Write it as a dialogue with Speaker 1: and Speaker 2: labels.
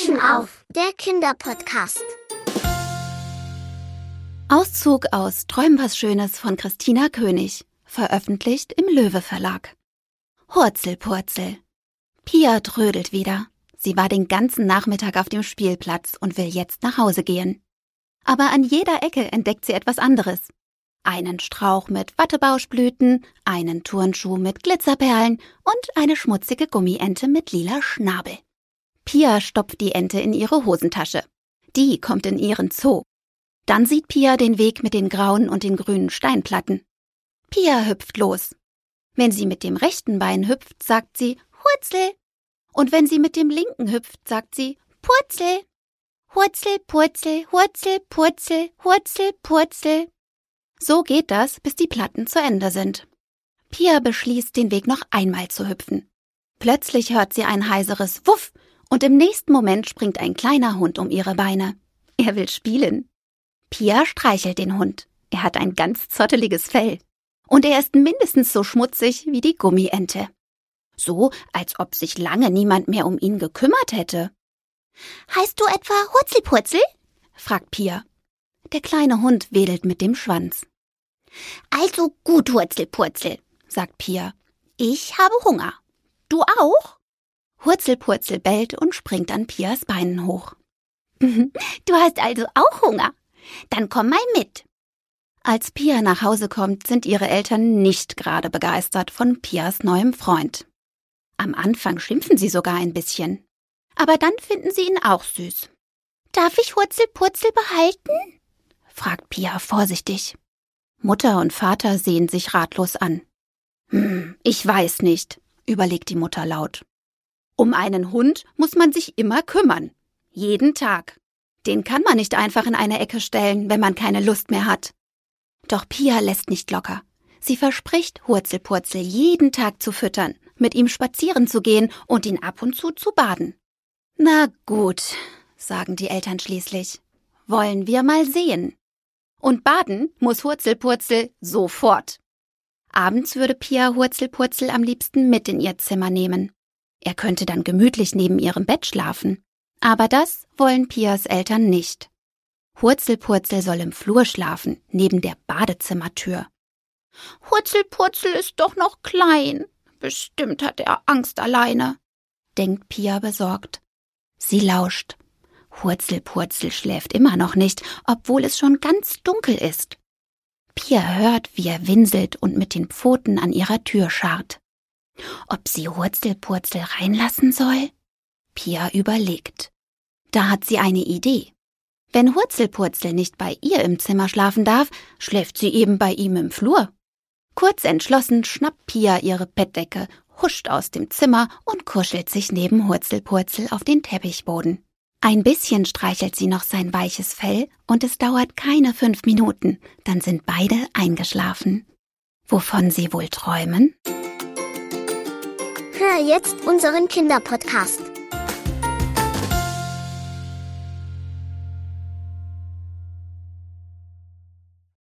Speaker 1: Frischen auf, der Kinderpodcast.
Speaker 2: Auszug aus Träum was Schönes von Christina König, veröffentlicht im Löwe Verlag. Hurzelpurzel. Pia trödelt wieder. Sie war den ganzen Nachmittag auf dem Spielplatz und will jetzt nach Hause gehen. Aber an jeder Ecke entdeckt sie etwas anderes. Einen Strauch mit Wattebauschblüten, einen Turnschuh mit Glitzerperlen und eine schmutzige Gummiente mit lila Schnabel. Pia stopft die Ente in ihre Hosentasche. Die kommt in ihren Zoo. Dann sieht Pia den Weg mit den grauen und den grünen Steinplatten. Pia hüpft los. Wenn sie mit dem rechten Bein hüpft, sagt sie Hurzel. Und wenn sie mit dem linken hüpft, sagt sie Purzel. Hurzel, Purzel, Hurzel, Purzel, Hurzel, Purzel. So geht das, bis die Platten zu Ende sind. Pia beschließt, den Weg noch einmal zu hüpfen. Plötzlich hört sie ein heiseres Wuff und im nächsten Moment springt ein kleiner Hund um ihre Beine. Er will spielen. Pia streichelt den Hund. Er hat ein ganz zotteliges Fell. Und er ist mindestens so schmutzig wie die Gummiente. So, als ob sich lange niemand mehr um ihn gekümmert hätte.
Speaker 1: Heißt du etwa Hurzelpurzel?
Speaker 2: fragt Pia. Der kleine Hund wedelt mit dem Schwanz.
Speaker 1: Also gut, Hurzelpurzel, sagt Pia. Ich habe Hunger. Du auch?
Speaker 2: Hurzelpurzel bellt und springt an Pias Beinen hoch.
Speaker 1: Du hast also auch Hunger? Dann komm mal mit.
Speaker 2: Als Pia nach Hause kommt, sind ihre Eltern nicht gerade begeistert von Pias neuem Freund. Am Anfang schimpfen sie sogar ein bisschen. Aber dann finden sie ihn auch süß.
Speaker 1: Darf ich Hurzelpurzel behalten?
Speaker 2: fragt Pia vorsichtig. Mutter und Vater sehen sich ratlos an. Hm, ich weiß nicht, überlegt die Mutter laut. Um einen Hund muss man sich immer kümmern. Jeden Tag. Den kann man nicht einfach in eine Ecke stellen, wenn man keine Lust mehr hat. Doch Pia lässt nicht locker. Sie verspricht, Hurzelpurzel jeden Tag zu füttern, mit ihm spazieren zu gehen und ihn ab und zu zu baden. Na gut, sagen die Eltern schließlich. Wollen wir mal sehen. Und baden muss Hurzelpurzel sofort. Abends würde Pia Hurzelpurzel am liebsten mit in ihr Zimmer nehmen. Er könnte dann gemütlich neben ihrem Bett schlafen. Aber das wollen Pias Eltern nicht. Hurzelpurzel soll im Flur schlafen, neben der Badezimmertür.
Speaker 1: Hurzelpurzel ist doch noch klein. Bestimmt hat er Angst alleine,
Speaker 2: denkt Pia besorgt. Sie lauscht. Hurzelpurzel schläft immer noch nicht, obwohl es schon ganz dunkel ist. Pia hört, wie er winselt und mit den Pfoten an ihrer Tür scharrt. Ob sie Hurzelpurzel reinlassen soll? Pia überlegt. Da hat sie eine Idee. Wenn Hurzelpurzel nicht bei ihr im Zimmer schlafen darf, schläft sie eben bei ihm im Flur. Kurz entschlossen schnappt Pia ihre Bettdecke, huscht aus dem Zimmer und kuschelt sich neben Hurzelpurzel auf den Teppichboden. Ein bisschen streichelt sie noch sein weiches Fell und es dauert keine fünf Minuten, dann sind beide eingeschlafen. Wovon sie wohl träumen?
Speaker 1: Jetzt unseren Kinderpodcast.